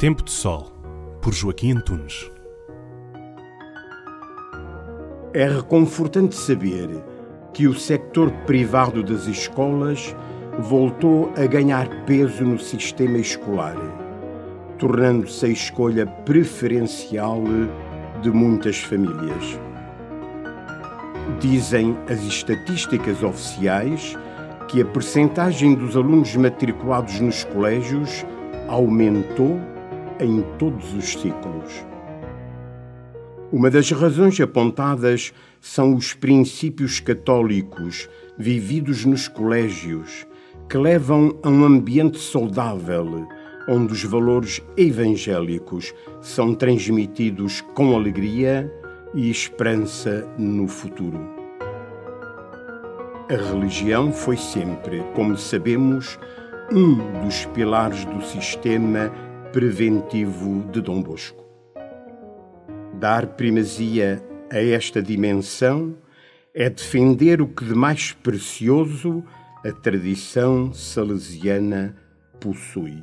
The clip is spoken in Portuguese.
Tempo de Sol, por Joaquim Antunes. É reconfortante saber que o sector privado das escolas voltou a ganhar peso no sistema escolar, tornando-se a escolha preferencial de muitas famílias. Dizem as estatísticas oficiais que a percentagem dos alunos matriculados nos colégios aumentou em todos os ciclos. Uma das razões apontadas são os princípios católicos vividos nos colégios, que levam a um ambiente saudável, onde os valores evangélicos são transmitidos com alegria e esperança no futuro. A religião foi sempre, como sabemos, um dos pilares do sistema preventivo de Dom Bosco. Dar primazia a esta dimensão é defender o que de mais precioso a tradição salesiana possui.